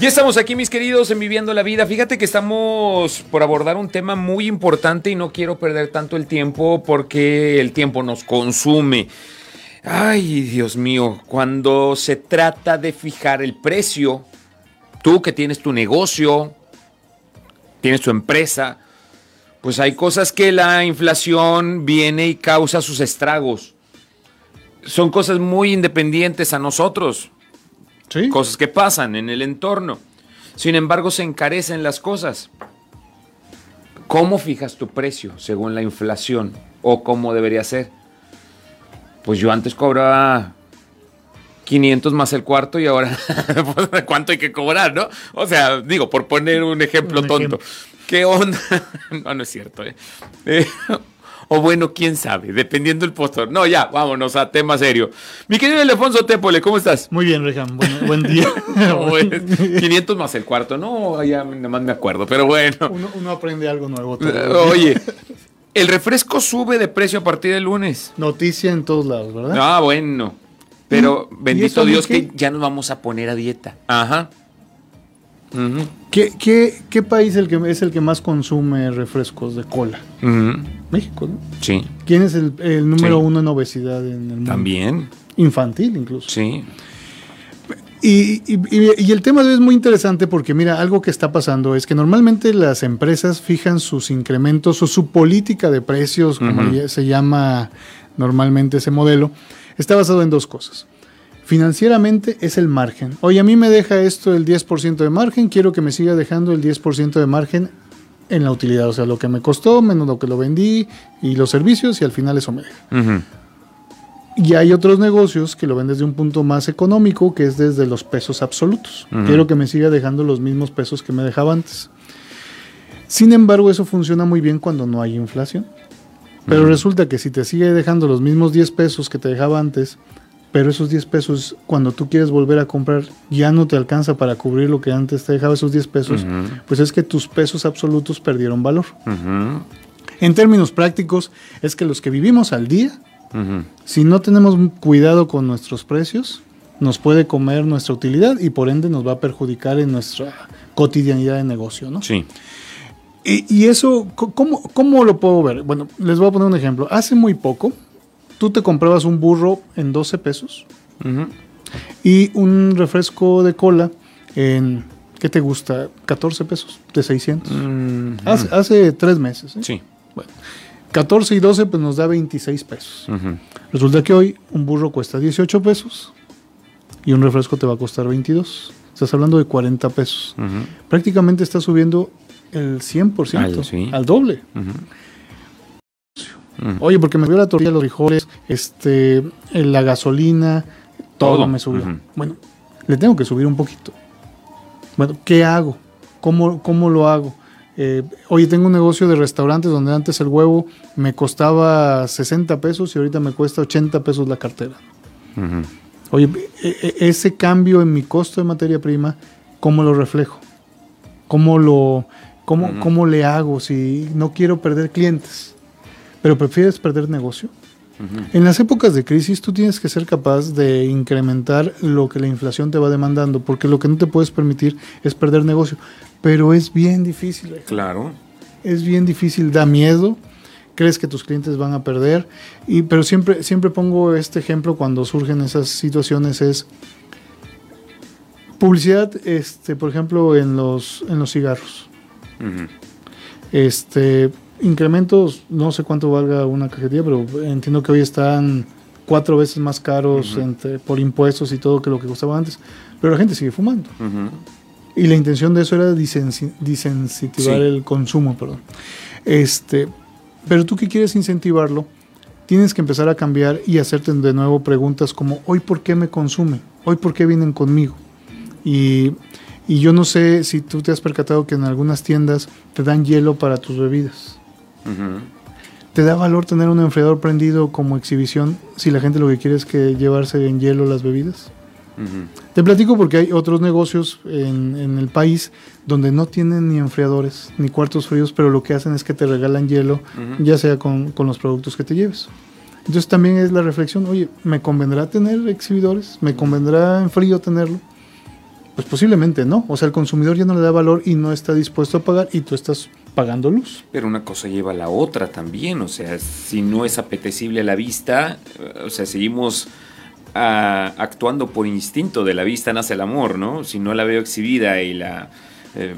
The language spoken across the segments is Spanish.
Ya estamos aquí, mis queridos, en Viviendo la Vida. Fíjate que estamos por abordar un tema muy importante y no quiero perder tanto el tiempo porque el tiempo nos consume. Ay, Dios mío, cuando se trata de fijar el precio, tú que tienes tu negocio, tienes tu empresa, pues hay cosas que la inflación viene y causa sus estragos. Son cosas muy independientes a nosotros. Cosas que pasan en el entorno. Sin embargo, se encarecen las cosas. ¿Cómo fijas tu precio según la inflación? ¿O cómo debería ser? Pues yo antes cobraba 500 más el cuarto y ahora cuánto hay que cobrar, ¿no? O sea, digo, por poner un ejemplo tonto. ¿Qué onda? no, no es cierto. ¿eh? Eh o bueno, quién sabe, dependiendo del postor. No, ya, vámonos a tema serio. Mi querido Alfonso Tépole, ¿cómo estás? Muy bien, Rejan, buen, día. 500 más el cuarto, no, ya nada más me acuerdo, pero bueno. Uno, aprende algo nuevo. Oye, el refresco sube de precio a partir del lunes. Noticia en todos lados, ¿verdad? Ah, bueno. Pero bendito Dios que ya nos vamos a poner a dieta. Ajá. ¿Qué, país el que, es el que más consume refrescos de cola? México, ¿no? Sí. ¿Quién es el, número uno en obesidad en el mundo? También. Infantil incluso. Sí. Y, el tema es muy interesante porque, mira, algo que está pasando es que normalmente las empresas fijan sus incrementos o su política de precios, como se llama normalmente ese modelo, está basado en dos cosas. Financieramente es el margen. Oye, a mí me deja esto el 10% de margen, quiero que me siga dejando el 10% de margen en la utilidad, o sea, lo que me costó menos lo que lo vendí y los servicios y al final eso me deja. Y hay otros negocios que lo ven desde un punto más económico, que es desde los pesos absolutos. Quiero que me siga dejando los mismos pesos que me dejaba antes. Sin embargo, eso funciona muy bien cuando no hay inflación. Pero resulta que si te sigue dejando los mismos 10 pesos que te dejaba antes, pero esos 10 pesos, cuando tú quieres volver a comprar, ya no te alcanza para cubrir lo que antes te dejaba esos 10 pesos, pues es que tus pesos absolutos perdieron valor. En términos prácticos, es que los que vivimos al día, si no tenemos cuidado con nuestros precios, nos puede comer nuestra utilidad y por ende nos va a perjudicar en nuestra cotidianidad de negocio, ¿no? Sí. Y, y eso, ¿cómo, ¿cómo lo puedo ver? Bueno, les voy a poner un ejemplo. Hace muy poco, tú te comprabas un burro en 12 pesos y un refresco de cola en, ¿qué te gusta? 14 pesos de 600. hace, tres meses. ¿eh? Sí. Bueno, 14 y 12 pues nos da 26 pesos. Resulta que hoy un burro cuesta 18 pesos y un refresco te va a costar 22. Estás hablando de 40 pesos. Prácticamente está subiendo el 100%, al, doble. Oye, porque me subió la tortilla, los frijoles, este, la gasolina, todo, me subió. Bueno, le tengo que subir un poquito. Bueno, ¿qué hago? ¿Cómo, cómo lo hago? Eh, oye, tengo un negocio de restaurantes donde antes el huevo me costaba 60 pesos y ahorita me cuesta 80 pesos la cartera. Oye, e, e, ese cambio en mi costo de materia prima, ¿cómo lo reflejo? ¿Cómo lo, cómo, cómo le hago si no quiero perder clientes? Pero prefieres perder negocio. En las épocas de crisis tú tienes que ser capaz de incrementar lo que la inflación te va demandando, porque lo que no te puedes permitir es perder negocio. Pero es bien difícil. Claro. Es bien difícil, da miedo, crees que tus clientes van a perder, y, pero siempre, siempre pongo este ejemplo cuando surgen esas situaciones, es publicidad, este, por ejemplo, en los, en los cigarros. Este incrementos, no sé cuánto valga una cajetilla, pero entiendo que hoy están cuatro veces más caros entre, por impuestos y todo que lo que costaba antes, pero la gente sigue fumando. Y la intención de eso era disincentivar el consumo, perdón. Este, pero tú que quieres incentivarlo, tienes que empezar a cambiar y hacerte de nuevo preguntas como, hoy por qué me consumen, hoy por qué vienen conmigo. Y, y yo no sé si tú te has percatado que en algunas tiendas te dan hielo para tus bebidas. ¿Te da valor tener un enfriador prendido como exhibición si la gente lo que quiere es que llevarse en hielo las bebidas? Te platico porque hay otros negocios en, el país donde no tienen ni enfriadores ni cuartos fríos, pero lo que hacen es que te regalan hielo, ya sea con, los productos que te lleves. Entonces también es la reflexión, oye, ¿me convendrá tener exhibidores? ¿Me convendrá en frío tenerlo? Pues posiblemente no. O sea, el consumidor ya no le da valor y no está dispuesto a pagar y tú estás pagando luz. Pero una cosa lleva a la otra también. O sea, si no es apetecible a la vista, eh, o sea, seguimos ah, actuando por instinto. De la vista nace el amor, ¿no? Si no la veo exhibida y la, eh,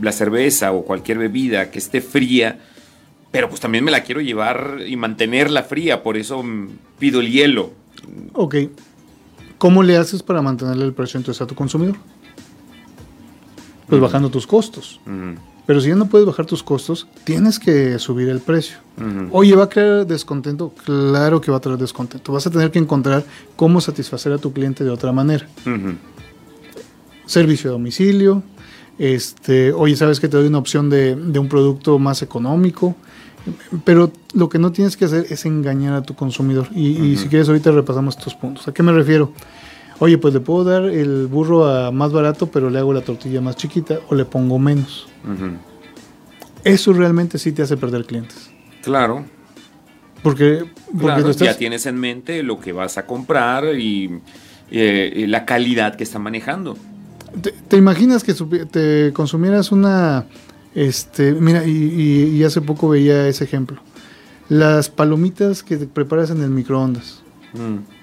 la cerveza o cualquier bebida que esté fría, pero pues también me la quiero llevar y mantenerla fría, por eso mm, pido el hielo. Ok. ¿Cómo le haces para mantenerle el precio entonces a tu consumidor? Pues bajando tus costos. Pero si ya no puedes bajar tus costos, tienes que subir el precio. Oye, ¿va a crear descontento? Claro que va a traer descontento. Vas a tener que encontrar cómo satisfacer a tu cliente de otra manera. Servicio a domicilio. Este, oye, ¿sabes que te doy una opción de, un producto más económico? Pero lo que no tienes que hacer es engañar a tu consumidor. Y, y si quieres, ahorita repasamos estos puntos. ¿A qué me refiero? Oye, pues le puedo dar el burro a más barato, pero le hago la tortilla más chiquita o le pongo menos. Eso realmente sí te hace perder clientes. Claro. Porque, ya tienes en mente lo que vas a comprar y, eh, la calidad que está manejando. ¿Te, imaginas que te consumieras una... Este, mira, y, hace poco veía ese ejemplo. Las palomitas que te preparas en el microondas. Mm.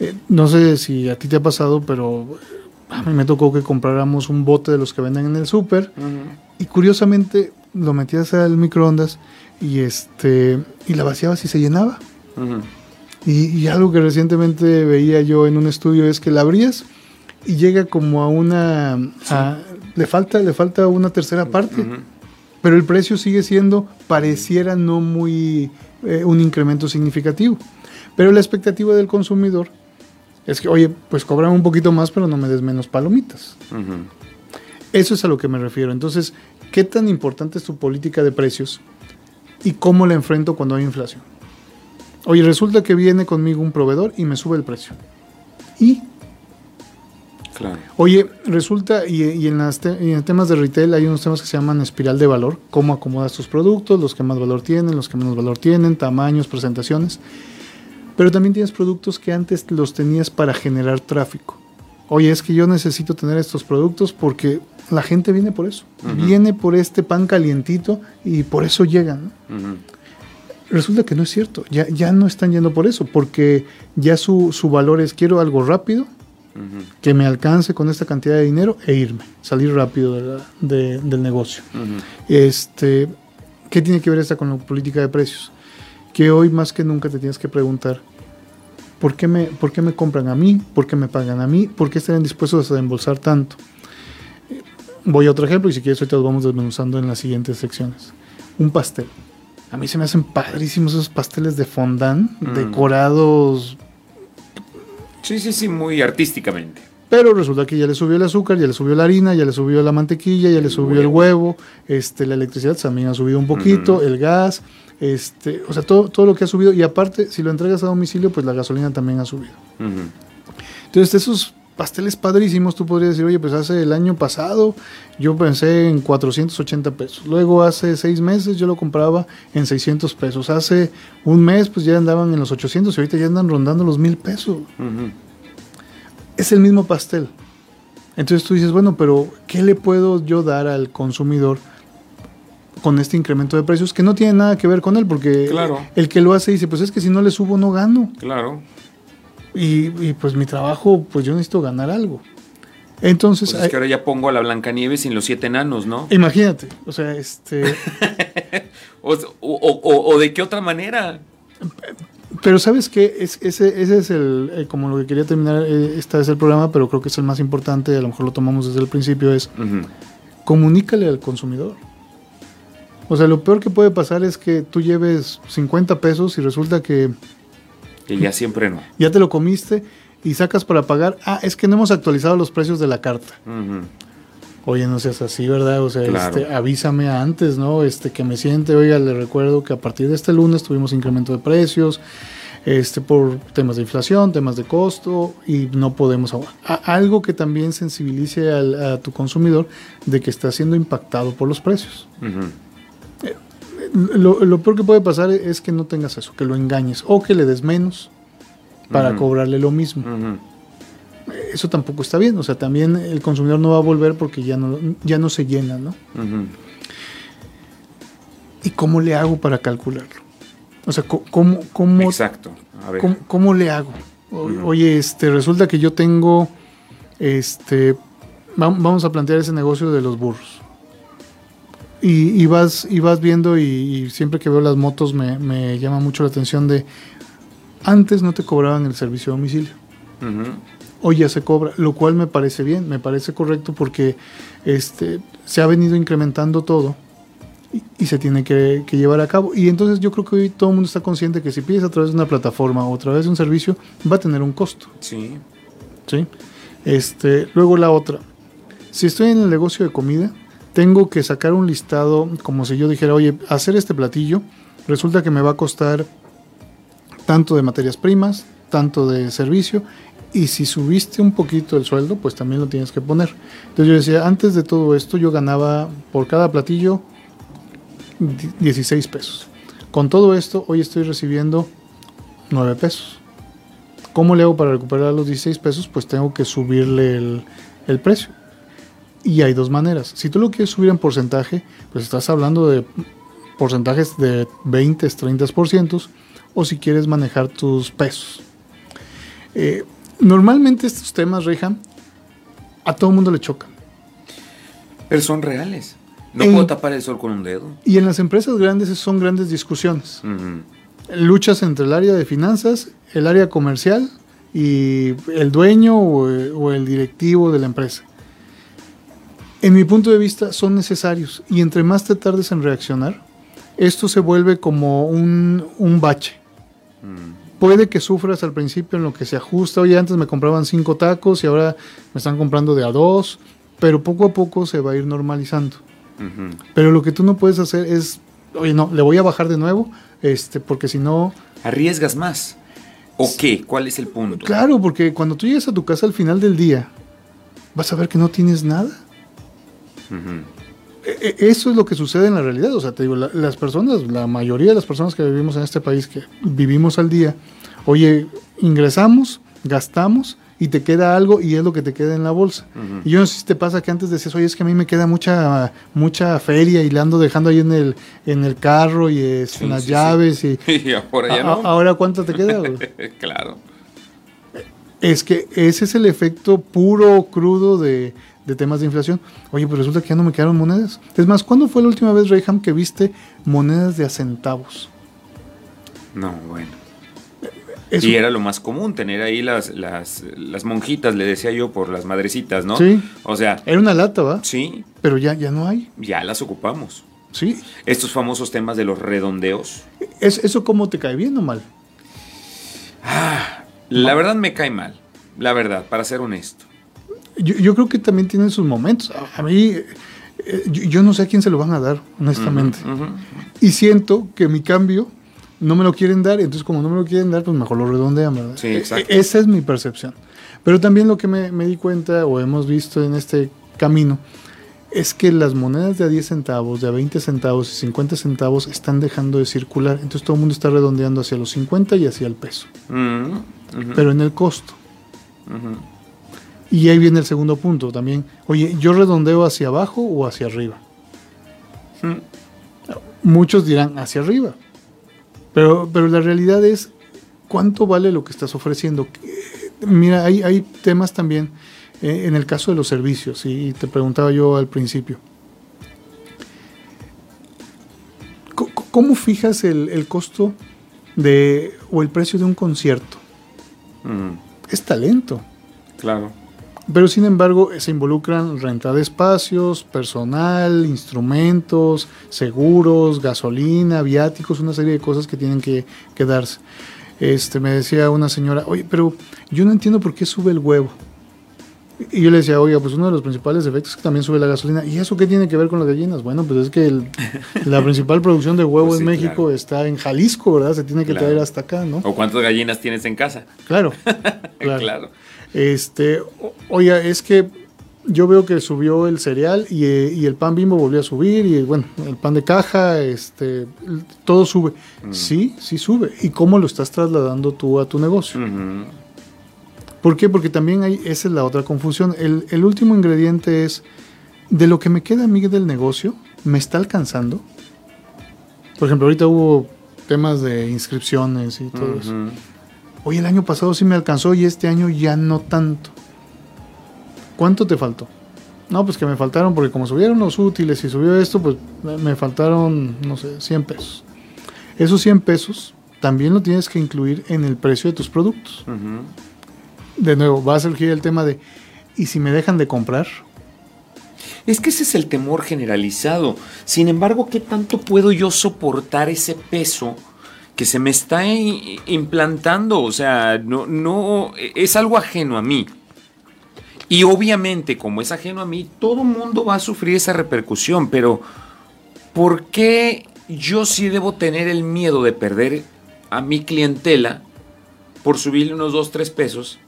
Eh, no sé si a ti te ha pasado, pero a mí me tocó que compráramos un bote de los que venden en el súper y curiosamente lo metías al microondas y este y la vaciabas y se llenaba. y, algo que recientemente veía yo en un estudio es que la abrías y llega como a una le falta le falta una tercera parte. Pero el precio sigue siendo pareciera no muy eh, un incremento significativo. Pero la expectativa del consumidor es que, oye, pues cobran un poquito más, pero no me des menos palomitas. Eso es a lo que me refiero. Entonces, ¿qué tan importante es tu política de precios y cómo la enfrento cuando hay inflación? Oye, resulta que viene conmigo un proveedor y me sube el precio. ¿Y? Claro. Oye, resulta, y, en, las en temas de retail hay unos temas que se llaman espiral de valor, cómo acomodas tus productos, los que más valor tienen, los que menos valor tienen, tamaños, presentaciones. Pero también tienes productos que antes los tenías para generar tráfico. Oye, es que yo necesito tener estos productos porque la gente viene por eso. Viene por este pan calientito y por eso llegan. Resulta que no es cierto. Ya, ya no están yendo por eso, porque ya su, valor es quiero algo rápido, que me alcance con esta cantidad de dinero e irme, salir rápido del negocio. este, ¿Qué tiene que ver esta con la política de precios? Que hoy más que nunca te tienes que preguntar, ¿por qué me, por qué me compran a mí? ¿Por qué me pagan a mí? ¿Por qué estarían dispuestos a embolsar tanto? Voy a otro ejemplo y si quieres ahorita los vamos desmenuzando en las siguientes secciones. Un pastel. A mí se me hacen padrísimos esos pasteles de fondant, mm. decorados. Sí, sí, sí, muy artísticamente. Pero resulta que ya le subió el azúcar, ya le subió la harina, ya le subió la mantequilla, ya le subió el huevo, este, la electricidad también ha subido un poquito, el gas, este, o sea, todo, todo lo que ha subido. Y aparte, si lo entregas a domicilio, pues la gasolina también ha subido. Entonces, esos pasteles padrísimos, tú podrías decir, oye, pues hace el año pasado yo pensé en 480 pesos. Luego hace seis meses yo lo compraba en 600 pesos. Hace un mes pues ya andaban en los 800 y ahorita ya andan rondando los mil pesos. Es el mismo pastel. Entonces tú dices, bueno, pero ¿qué le puedo yo dar al consumidor? con este incremento de precios que no tiene nada que ver con él, porque el que lo hace dice, pues es que si no le subo no gano. Claro. Y, pues mi trabajo, pues yo necesito ganar algo. Entonces... Pues es que ahora ya pongo a la Blancanieves sin los siete enanos, ¿no? Imagínate, o sea, este... o, de qué otra manera. Pero sabes qué, es, ese, ese es el, eh, como lo que quería terminar, eh, este es el programa, pero creo que es el más importante, a lo mejor lo tomamos desde el principio, es comunícale al consumidor. O sea, lo peor que puede pasar es que tú lleves 50 pesos y resulta que... Que ya siempre no. Ya te lo comiste y sacas para pagar. Ah, es que no hemos actualizado los precios de la carta. Oye, no seas así, ¿verdad? O sea, este, avísame antes, ¿no? Este, que me siente, oiga, le recuerdo que a partir de este lunes tuvimos incremento de precios, este, por temas de inflación, temas de costo, y no podemos... algo que también sensibilice a tu consumidor de que está siendo impactado por los precios lo, peor que puede pasar es que no tengas eso, que lo engañes o que le des menos para cobrarle lo mismo. Eso tampoco está bien. O sea, también el consumidor no va a volver porque ya no, ya no se llena, ¿no? ¿Y cómo le hago para calcularlo? O sea, ¿cómo, cómo, Exacto. ¿cómo, le hago? Oye, este, resulta que yo tengo, este, vamos a plantear ese negocio de los burros. Y, vas, y vas viendo y, siempre que veo las motos me, llama mucho la atención de, antes no te cobraban el servicio de domicilio. Hoy ya se cobra, lo cual me parece bien, me parece correcto porque este, se ha venido incrementando todo y, se tiene que, llevar a cabo. Y entonces yo creo que hoy todo el mundo está consciente que si pides a través de una plataforma o a través de un servicio, va a tener un costo. Sí. ¿Sí? Este, luego la otra. Si estoy en el negocio de comida, tengo que sacar un listado como si yo dijera, oye, hacer este platillo resulta que me va a costar tanto de materias primas, tanto de servicio, y si subiste un poquito el sueldo, pues también lo tienes que poner. Entonces yo decía, antes de todo esto yo ganaba por cada platillo 16 pesos. Con todo esto, hoy estoy recibiendo 9 pesos. ¿Cómo le hago para recuperar los 16 pesos? Pues tengo que subirle el, precio. Y hay dos maneras. Si tú lo quieres subir en porcentaje, pues estás hablando de porcentajes de 20, 30%, o si quieres manejar tus pesos. Eh, normalmente estos temas, Reja, a todo el mundo le chocan. Pero son reales. No puedo tapar el sol con un dedo. Y en las empresas grandes son grandes discusiones. Luchas entre el área de finanzas, el área comercial y el dueño o, el directivo de la empresa. En mi punto de vista son necesarios y entre más te tardes en reaccionar, esto se vuelve como un, bache. Mm. Puede que sufras al principio en lo que se ajusta. Oye, antes me compraban cinco tacos y ahora me están comprando de a dos, pero poco a poco se va a ir normalizando. Pero lo que tú no puedes hacer es, oye, no, le voy a bajar de nuevo, este, porque si no... Arriesgas más. ¿O qué? ¿Cuál es el punto? Claro, porque cuando tú llegas a tu casa al final del día, vas a ver que no tienes nada. Eso es lo que sucede en la realidad. O sea, te digo, las personas, la mayoría de las personas que vivimos en este país, que vivimos al día, oye, ingresamos, gastamos y te queda algo y es lo que te queda en la bolsa. Y yo no sé si te pasa que antes decías, oye, es que a mí me queda mucha mucha feria y la ando dejando ahí en el, en el carro y es, en las llaves. Y, ahora no. Ahora, ¿cuánto te queda? claro. Es que ese es el efecto puro, crudo de, de temas de inflación. Oye, pues resulta que ya no me quedaron monedas. Es más, ¿cuándo fue la última vez, Rayham, que viste monedas de a centavos? No, bueno y era lo más común, tener ahí las, las, las, monjitas, le decía yo, por las madrecitas, ¿no? Sí. O sea. Era una lata, ¿va? Sí. Pero ya, ya no hay. Ya las ocupamos. Sí. Estos famosos temas de los redondeos. ¿Es, ¿Eso cómo te cae bien o mal? Ah, la verdad me cae mal. La verdad, para ser honesto. Yo, creo que también tienen sus momentos. A mí, eh, yo, no sé a quién se lo van a dar, honestamente. Y siento que mi cambio no me lo quieren dar, entonces como no me lo quieren dar, pues mejor lo redondean, ¿verdad? Sí, exacto. E-, esa es mi percepción. Pero también lo que me, di cuenta o hemos visto en este camino es que las monedas de a 10 centavos, de a 20 centavos y 50 centavos están dejando de circular. Entonces todo el mundo está redondeando hacia los 50 y hacia el peso. Mm, Pero en el costo. Y ahí viene el segundo punto también. Oye, ¿yo redondeo hacia abajo o hacia arriba? Mm. Muchos dirán hacia arriba. Pero, pero la realidad es, ¿cuánto vale lo que estás ofreciendo? Mira, hay, hay temas también eh, en el caso de los servicios, y te preguntaba yo al principio. ¿Cómo fijas el, costo de, o el precio de un concierto? Mm. Es talento. Claro. Pero sin embargo se involucran renta de espacios, personal, instrumentos, seguros, gasolina, viáticos, una serie de cosas que tienen que, darse. Este, me decía una señora, oye, pero yo no entiendo por qué sube el huevo. Y yo le decía, oiga, pues uno de los principales efectos es que también sube la gasolina. ¿Y eso qué tiene que ver con las gallinas? Bueno, pues es que la principal producción de huevo pues en México está en Jalisco, ¿verdad? Se tiene que traer hasta acá, ¿no? ¿O cuántas gallinas tienes en casa? Claro. claro. Este, oye, es que yo veo que subió el cereal y, el pan bimbo volvió a subir y bueno, el pan de caja, este, todo sube. Mm. Sí, sí sube. ¿Y cómo lo estás trasladando tú a tu negocio? ¿Por qué? Porque también hay, esa es la otra confusión. El, el último ingrediente es, de lo que me queda a mí del negocio, ¿me está alcanzando? Por ejemplo, ahorita hubo temas de inscripciones y todo eso. Oye, el año pasado sí me alcanzó y este año ya no tanto. ¿Cuánto te faltó? No, pues que me faltaron, porque como subieron los útiles y subió esto, pues me faltaron, no sé, 100 pesos. Esos 100 pesos también lo tienes que incluir en el precio de tus productos. De nuevo, va a surgir el tema de, ¿y si me dejan de comprar? Es que ese es el temor generalizado. Sin embargo, ¿qué tanto puedo yo soportar ese peso que se me está implantando? O sea, no, no, es algo ajeno a mí. Y obviamente, como es ajeno a mí, todo mundo va a sufrir esa repercusión, pero ¿por qué yo sí debo tener el miedo de perder a mi clientela por subirle unos 2, 3 pesos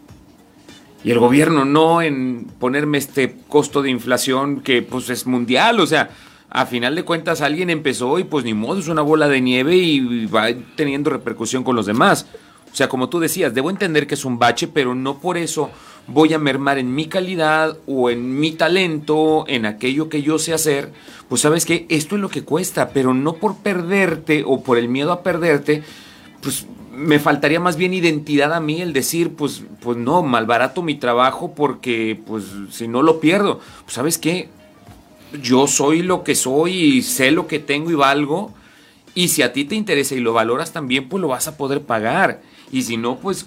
y el gobierno no en ponerme este costo de inflación que pues es mundial, o sea, a final de cuentas alguien empezó y pues ni modo, es una bola de nieve y va teniendo repercusión con los demás. O sea, como tú decías, debo entender que es un bache, pero no por eso voy a mermar en mi calidad o en mi talento, en aquello que yo sé hacer. Pues sabes que esto es lo que cuesta, pero no por perderte o por el miedo a perderte, pues me faltaría más bien identidad a mí el decir, pues, pues no, malbarato mi trabajo porque, pues, si no lo pierdo. Pues, ¿sabes qué? Yo soy lo que soy y sé lo que tengo y valgo. Y si a ti te interesa y lo valoras también, pues lo vas a poder pagar. Y si no, pues,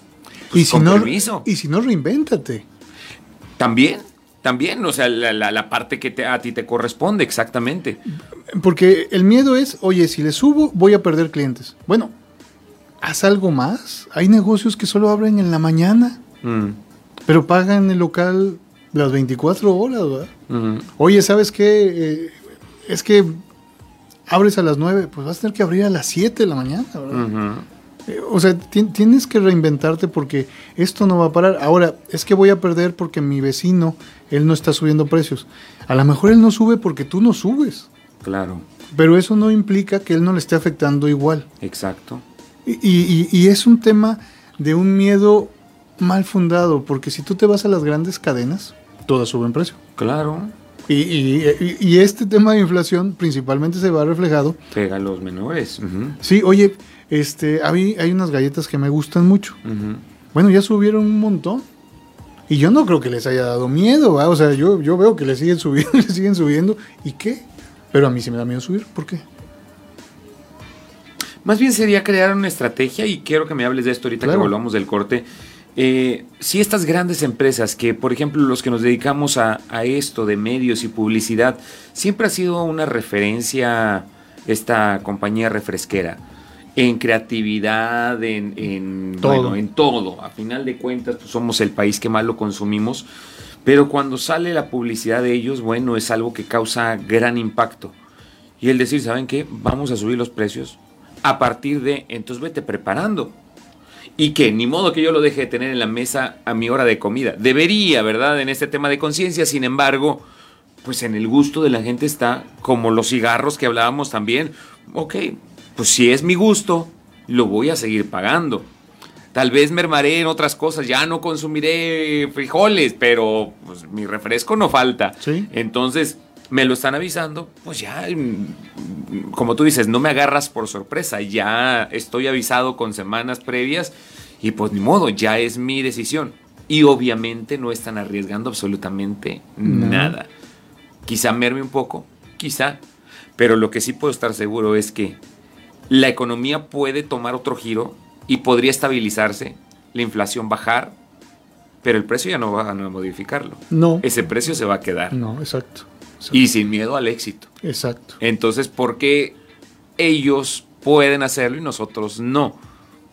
pues y si no, Y si no, reinvéntate. También, también, o sea, la, parte que a ti te corresponde, exactamente. Porque el miedo es, oye, si le subo, voy a perder clientes. Bueno, haz algo más. Hay negocios que solo abren en la mañana, mm. pero pagan el local las 24 horas, ¿verdad? Oye, ¿sabes qué? Eh, es que abres a las 9, pues vas a tener que abrir a las 7 de la mañana, ¿verdad? Eh, o sea, tienes que reinventarte porque esto no va a parar. Ahora, es que voy a perder porque mi vecino, él no está subiendo precios. A lo mejor él no sube porque tú no subes. Claro. Pero eso no implica que él no le esté afectando igual. Exacto. Y, es un tema de un miedo mal fundado, porque si tú te vas a las grandes cadenas, todas suben precio. Claro. Y, este tema de inflación principalmente se va reflejado. Pega a los menores. Sí, oye, este, hay, hay unas galletas que me gustan mucho. Bueno, ya subieron un montón. Y yo no creo que les haya dado miedo, o sea, yo, yo veo que le siguen subiendo, le siguen subiendo. ¿Y qué? Pero a mí sí me da miedo subir. ¿Por qué? Más bien sería crear una estrategia y quiero que me hables de esto ahorita que volvamos del corte. Eh, si estas grandes empresas, que por ejemplo los que nos dedicamos a, esto de medios y publicidad, siempre ha sido una referencia esta compañía refresquera, en creatividad, en, todo. en todo. A final de cuentas, pues somos el país que más lo consumimos, pero cuando sale la publicidad de ellos, bueno, es algo que causa gran impacto. Y el decir, ¿saben qué? Vamos a subir los precios, a partir de, entonces vete preparando. Y que ni modo que yo lo deje de tener en la mesa a mi hora de comida. Debería, ¿verdad? En este tema de conciencia, sin embargo, pues en el gusto de la gente está como los cigarros que hablábamos también. Ok, pues si es mi gusto, lo voy a seguir pagando. Tal vez mermaré en otras cosas, ya no consumiré frijoles, pero pues, mi refresco no falta. ¿Sí? Entonces, me lo están avisando, pues ya, como tú dices, no me agarras por sorpresa, ya estoy avisado con semanas previas y pues ni modo, ya es mi decisión. Y obviamente no están arriesgando absolutamente nada. Quizá merme un poco, quizá, pero lo que sí puedo estar seguro es que la economía puede tomar otro giro y podría estabilizarse, la inflación bajar, pero el precio ya no va a modificarlo. No. Ese precio se va a quedar. No, exacto. Y sin miedo al éxito. Exacto. Entonces, ¿por qué ellos pueden hacerlo y nosotros no?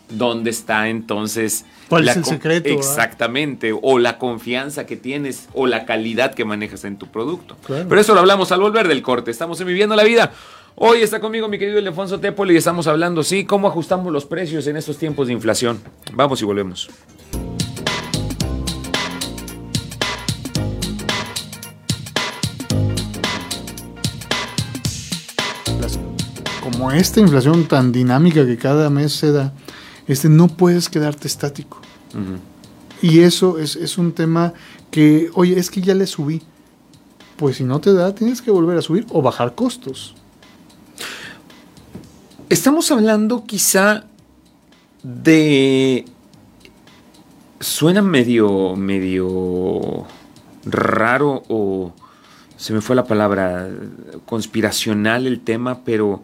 ¿Dónde está entonces ¿Cuál es el secreto? Exactamente, o la confianza que tienes o la calidad que manejas en tu producto. Pero eso lo hablamos al volver del corte. Estamos en Viviendo la Vida. Hoy está conmigo mi querido Elefonso Tepoli y estamos hablando, sí, cómo ajustamos los precios en estos tiempos de inflación. Vamos y volvemos. Como esta inflación tan dinámica que cada mes se da, este, no puedes quedarte estático. Y eso es, es un tema que, oye, es que ya le subí. Pues si no te da, tienes que volver a subir o bajar costos. Estamos hablando quizá de... Suena medio, medio raro o se me fue la palabra conspiracional el tema, pero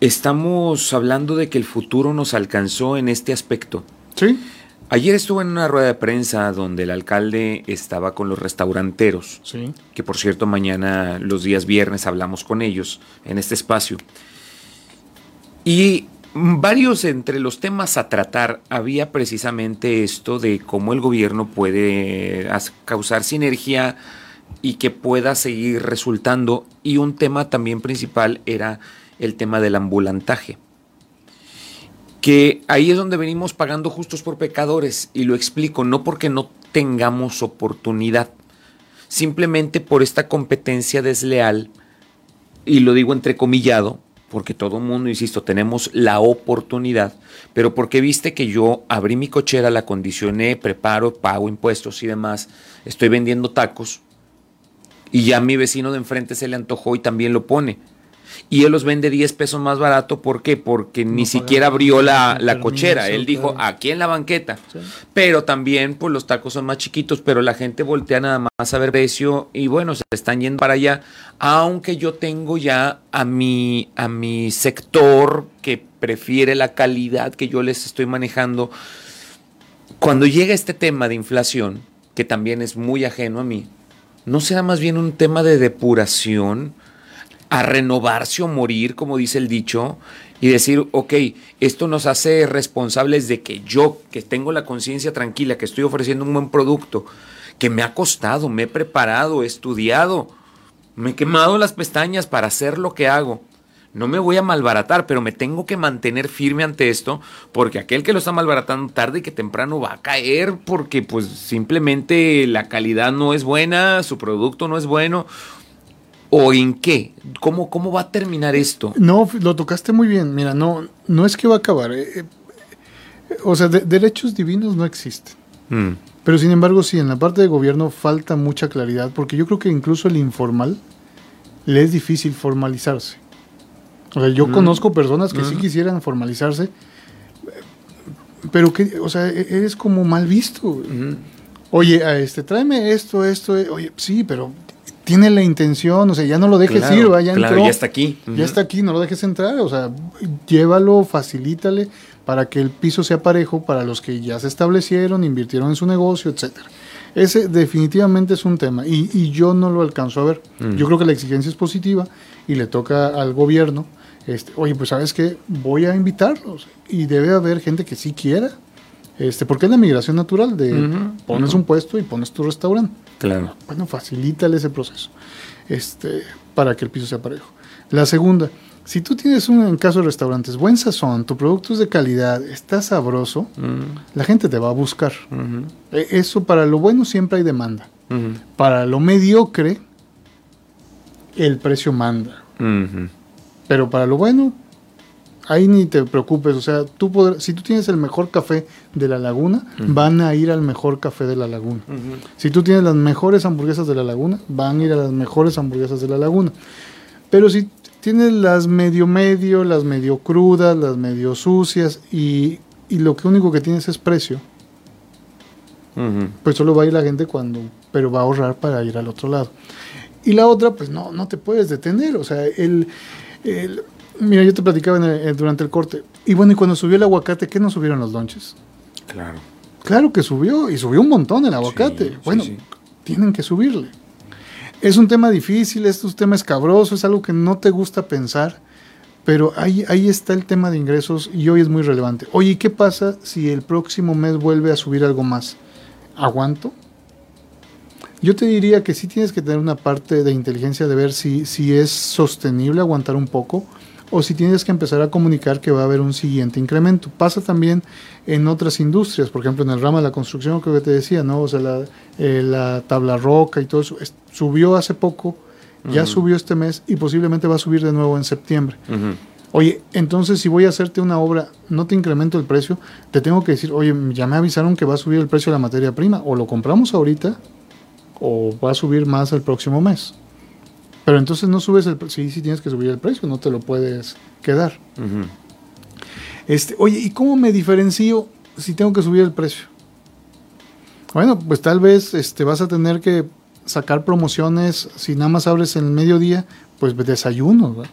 estamos hablando de que el futuro nos alcanzó en este aspecto. Sí. Ayer estuve en una rueda de prensa donde el alcalde estaba con los restauranteros, Sí. que por cierto mañana los días viernes hablamos con ellos en este espacio. Y varios entre los temas a tratar había precisamente esto de cómo el gobierno puede causar sinergia y que pueda seguir resultando. Y un tema también principal era el tema del ambulantaje. Que ahí es donde venimos pagando justos por pecadores. Y lo explico, no porque no tengamos oportunidad, simplemente por esta competencia desleal, y lo digo entrecomillado, porque todo el mundo, insisto, tenemos la oportunidad, pero porque viste que yo abrí mi cochera, la condicioné, preparo, pago impuestos y demás, estoy vendiendo tacos, y ya a mi vecino de enfrente se le antojó y también lo pone. Y él los vende 10 pesos más barato, ¿por qué? Porque ni siquiera abrió la, la permiso, cochera. Él dijo, claro. aquí en la banqueta. Sí. Pero también, pues los tacos son más chiquitos, pero la gente voltea nada más a ver precio y bueno, se están yendo para allá. Aunque yo tengo ya a mi, a mi sector que prefiere la calidad que yo les estoy manejando. Cuando llega este tema de inflación, que también es muy ajeno a mí, ¿no será más bien un tema de depuración? A renovarse o morir, como dice el dicho, y decir, ok, esto nos hace responsables de que yo, que tengo la conciencia tranquila, que estoy ofreciendo un buen producto, que me ha costado, me he preparado, he estudiado, me he quemado las pestañas para hacer lo que hago. No me voy a malbaratar, pero me tengo que mantener firme ante esto, porque aquel que lo está malbaratando tarde que temprano va a caer, porque pues simplemente la calidad no es buena, su producto no es bueno. ¿O en qué? ¿Cómo, cómo va a terminar esto? No, lo tocaste muy bien. Mira, no, no es que va a acabar. eh, eh, o sea, de- derechos divinos no existen. Mm, Pero sin embargo, sí, en la parte de gobierno falta mucha claridad, porque yo creo que incluso el informal le es difícil formalizarse. O sea, yo Mm. conozco personas que sí Mm. quisieran formalizarse, pero que, o sea, e- eres como mal visto. Oye, a este, tráeme esto, esto, eh, oye, sí, pero tiene la intención, o sea, ya no lo dejes claro, ir, va, ya claro, entró. ya está aquí. Ya está aquí, no lo dejes entrar, o sea, llévalo, facilítale para que el piso sea parejo para los que ya se establecieron, invirtieron en su negocio, etcétera. Ese definitivamente es un tema y, y yo no lo alcanzo a ver. Mm. Yo creo que la exigencia es positiva y le toca al gobierno, este, oye, pues sabes qué, voy a invitarlos y debe haber gente que sí quiera, este, porque es la migración natural de pones un puesto y pones tu restaurante Claro. bueno, facilítale ese proceso este, para que el piso sea parejo. La segunda, si tú tienes un en caso de restaurantes, buen sazón, tu producto es de calidad, está sabroso, Mm, la gente te va a buscar. E- Eso para lo bueno siempre hay demanda. Para lo mediocre, el precio manda. Pero para lo bueno, ahí ni te preocupes. O sea, tú podrás- si tú tienes el mejor café de la laguna, van a ir al mejor café de la laguna. Si tú tienes las mejores hamburguesas de la laguna, van a ir a las mejores hamburguesas de la laguna. Pero si tienes las medio medio, las medio crudas, las medio sucias y, y lo que único que tienes es precio, pues solo va a ir la gente cuando, pero va a ahorrar para ir al otro lado. Y la otra, pues no, no te puedes detener. O sea, el, el- mira, yo te platicaba en el- durante el corte. Y bueno, y cuando subió el aguacate, ¿qué no subieron los lonches? Claro. Claro que subió, y subió un montón el aguacate. Sí, sí, bueno, sí. tienen que subirle. Es un tema difícil, es un tema escabroso, es algo que no te gusta pensar, pero ahí, ahí está el tema de ingresos y hoy es muy relevante. Oye, ¿y qué pasa si el próximo mes vuelve a subir algo más? ¿Aguanto? Yo te diría que sí tienes que tener una parte de inteligencia de ver si, si es sostenible aguantar un poco o si tienes que empezar a comunicar que va a haber un siguiente incremento. Pasa también en otras industrias, por ejemplo en el ramo de la construcción, creo que te decía, ¿no? O sea, la, eh, la tabla roca y todo eso es- subió hace poco, ya subió este mes y posiblemente va a subir de nuevo en septiembre. Oye, entonces si voy a hacerte una obra, no te incremento el precio, te tengo que decir, oye, ya me avisaron que va a subir el precio de la materia prima, o lo compramos ahorita, o va a subir más el próximo mes. Pero entonces no subes el precio, sí, sí tienes que subir el precio, no te lo puedes quedar. este, oye, ¿y cómo me diferencio si tengo que subir el precio? Bueno, pues tal vez este, vas a tener que sacar promociones, si nada más abres en el mediodía, pues desayunos, ¿verdad?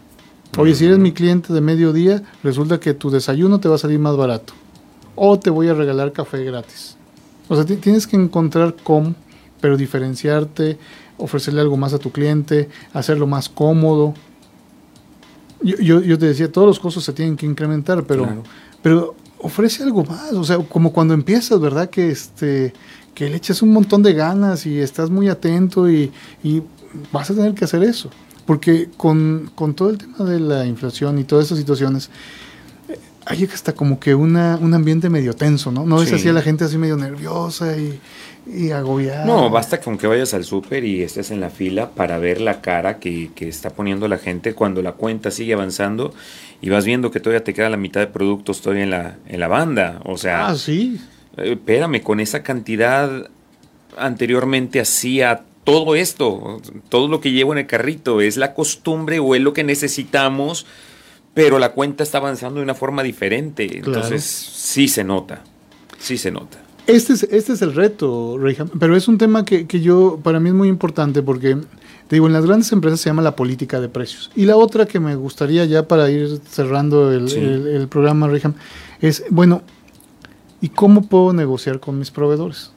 Oye, si eres mi cliente de mediodía, resulta que tu desayuno te va a salir más barato. O te voy a regalar café gratis. O sea, tienes que encontrar cómo, pero diferenciarte, ofrecerle algo más a tu cliente, hacerlo más cómodo. Yo, yo, te decía, todos los costos se tienen que incrementar, pero, pero ofrece algo más. O sea, como cuando empiezas, ¿verdad? Que, este, que le echas un montón de ganas y estás muy atento y, y vas a tener que hacer eso. Porque con, todo el tema de la inflación y todas esas situaciones, hay hasta como que una, un ambiente medio tenso, ¿no? No es así a la gente así medio nerviosa y, y agobiada. No, basta con que vayas al súper y estés en la fila para ver la cara que, que, está poniendo la gente cuando la cuenta sigue avanzando y vas viendo que todavía te queda la mitad de productos todavía en la, en la banda. O sea, ah, sí. Eh, espérame, con esa cantidad anteriormente hacía todo esto, todo lo que llevo en el carrito, es la costumbre o es lo que necesitamos, pero la cuenta está avanzando de una forma diferente. Entonces, sí se nota, sí se nota. Este es, este es el reto, Reyham, pero es un tema que, yo, para mí es muy importante porque, te digo, en las grandes empresas se llama la política de precios. Y la otra que me gustaría ya para ir cerrando el, el programa, Reyham, es, bueno, ¿y cómo puedo negociar con mis proveedores?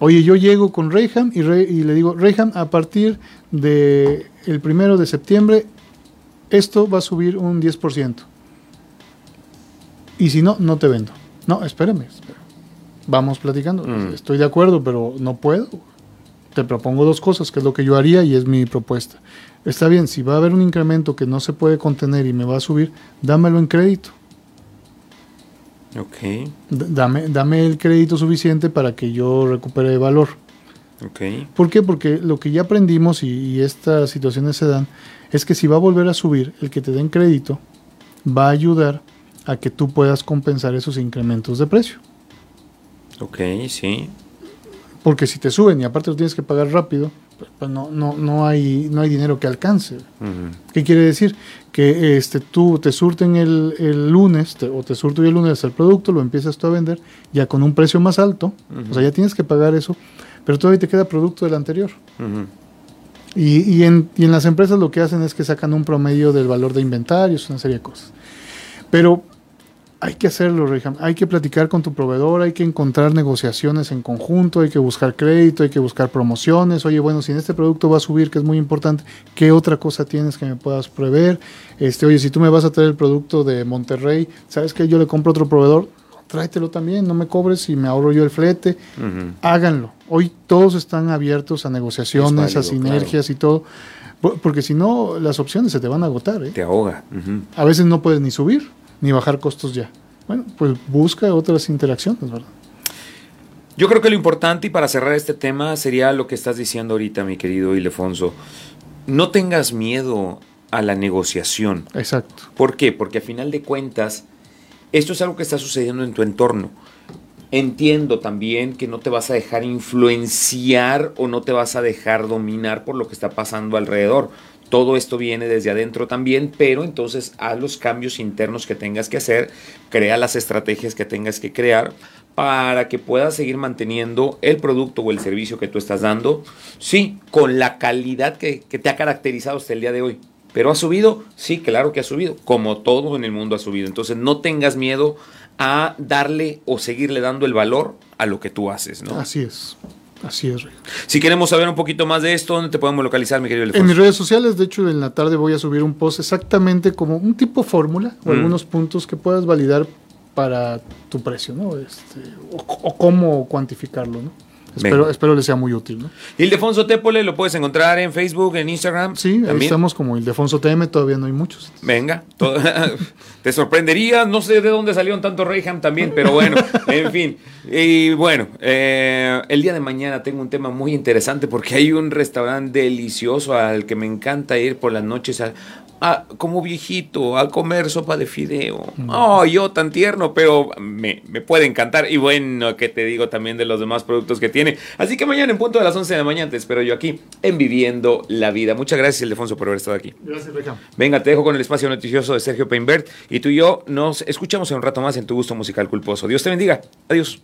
Oye, yo llego con Reyham y, y le digo, Reyham, a partir del el primero de septiembre, esto va a subir un 10%. Y si no, no te vendo. No, espérame. Vamos platicando. Mm. Estoy de acuerdo, pero no puedo. Te propongo dos cosas, que es lo que yo haría y es mi propuesta. Está bien, si va a haber un incremento que no se puede contener y me va a subir, dámelo en crédito. Ok. Dame, dame el crédito suficiente para que yo recupere valor. Okay. ¿Por qué? Porque lo que ya aprendimos y, estas situaciones se dan es que si va a volver a subir, el que te den crédito va a ayudar a que tú puedas compensar esos incrementos de precio. Ok, sí. Porque si te suben y aparte lo tienes que pagar rápido, pues no, no, no, hay, no hay dinero que alcance. ¿Qué quiere decir? Que este, tú te surten el, el lunes, o te surto yo el lunes el producto, lo empiezas tú a vender ya con un precio más alto, o sea, ya tienes que pagar eso, pero todavía te queda producto del anterior. Y, y, en, y en las empresas lo que hacen es que sacan un promedio del valor de inventarios, una serie de cosas. Pero hay que hacerlo, Reyham. Hay que platicar con tu proveedor, hay que encontrar negociaciones en conjunto, hay que buscar crédito, hay que buscar promociones. Oye, bueno, si en este producto va a subir, que es muy importante, ¿qué otra cosa tienes que me puedas prever? Este, oye, si tú me vas a traer el producto de Monterrey, ¿sabes que yo le compro otro proveedor? Tráetelo también, no me cobres y me ahorro yo el flete. Háganlo. Hoy todos están abiertos a negociaciones, a sinergias y todo. Porque si no, las opciones se te van a agotar. ¿eh? Te ahoga. A veces no puedes ni subir ni bajar costos ya. Bueno, pues busca otras interacciones, ¿verdad? Yo creo que lo importante y para cerrar este tema sería lo que estás diciendo ahorita, mi querido Ilefonso. No tengas miedo a la negociación. Exacto. ¿Por qué? Porque a final de cuentas, esto es algo que está sucediendo en tu entorno. Entiendo también que no te vas a dejar influenciar o no te vas a dejar dominar por lo que está pasando alrededor. Todo esto viene desde adentro también, pero entonces haz los cambios internos que tengas que hacer, crea las estrategias que tengas que crear para que puedas seguir manteniendo el producto o el servicio que tú estás dando, sí, con la calidad que, te ha caracterizado hasta el día de hoy. Pero ha subido, sí, claro que ha subido, como todo en el mundo ha subido. Entonces no tengas miedo a darle o seguirle dando el valor a lo que tú haces, ¿no? Así es. Así es. Si queremos saber un poquito más de esto, ¿dónde te podemos localizar, mi querido En mis redes sociales, de hecho, en la tarde voy a subir un post exactamente como un tipo fórmula o mm. algunos puntos que puedas validar para tu precio, ¿no? Este, o, cómo cuantificarlo, ¿no? Espero, espero les sea muy útil. ¿no? Ildefonso Tépole lo puedes encontrar en Facebook, en Instagram. Sí, ahí estamos como Ildefonso TM, todavía no hay muchos. Venga, te sorprendería, no sé de dónde salieron tanto Reyham también, pero bueno, en fin. Y bueno, eh, el día de mañana tengo un tema muy interesante porque hay un restaurante delicioso al que me encanta ir por las noches como viejito a comer sopa de fideo. Oh, yo tan tierno, pero me, me, puede encantar. Y bueno, que te digo también de los demás productos que tiene. Así que mañana en punto de las 11 de la mañana te espero yo aquí en Viviendo la Vida. Muchas gracias, Ildefonso, por haber estado aquí. Gracias, Venga, te dejo con el espacio noticioso de Sergio Peinbert y tú y yo nos escuchamos en un rato más en tu gusto musical culposo. Dios te bendiga. Adiós.